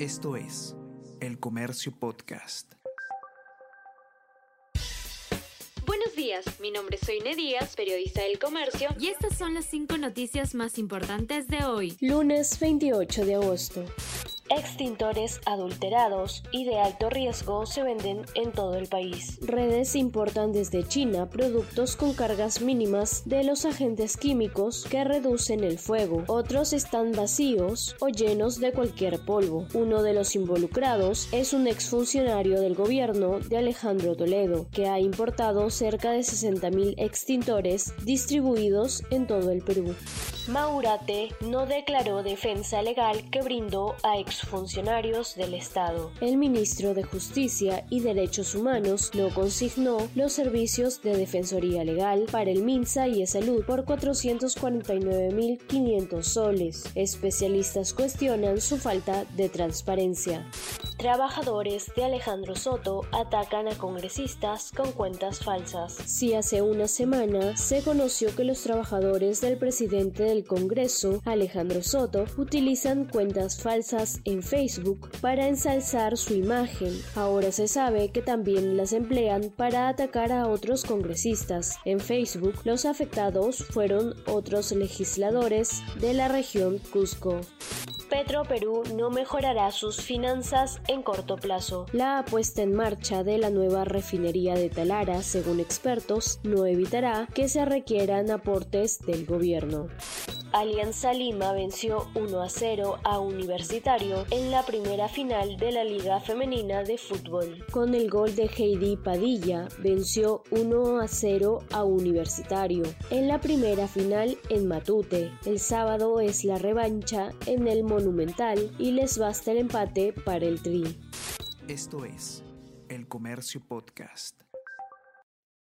Esto es El Comercio Podcast. Buenos días, mi nombre es Soine Díaz, periodista del Comercio, y estas son las cinco noticias más importantes de hoy. Lunes 28 de agosto. Extintores adulterados y de alto riesgo se venden en todo el país. Redes importan desde China productos con cargas mínimas de los agentes químicos que reducen el fuego. Otros están vacíos o llenos de cualquier polvo. Uno de los involucrados es un exfuncionario del gobierno de Alejandro Toledo, que ha importado cerca de 60.000 extintores distribuidos en todo el Perú. Maurate no declaró defensa legal que brindó a exfuncionarios del Estado. El ministro de Justicia y Derechos Humanos no consignó los servicios de defensoría legal para el MINSA y Salud por 449.500 soles. Especialistas cuestionan su falta de transparencia. Trabajadores de Alejandro Soto atacan a congresistas con cuentas falsas. Si hace una semana se conoció que los trabajadores del presidente del Congreso, Alejandro Soto, utilizan cuentas falsas en Facebook para ensalzar su imagen. Ahora se sabe que también las emplean para atacar a otros congresistas. En Facebook, los afectados fueron otros legisladores de la región Cusco. Petro Perú no mejorará sus finanzas en corto plazo. La puesta en marcha de la nueva refinería de Talara, según expertos, no evitará que se requieran aportes del gobierno. Alianza Lima venció 1 a 0 a Universitario en la primera final de la Liga Femenina de Fútbol. Con el gol de Heidi Padilla, venció 1 a 0 a Universitario en la primera final en Matute. El sábado es la revancha en el Monumental y les basta el empate para el Tri. Esto es El Comercio Podcast.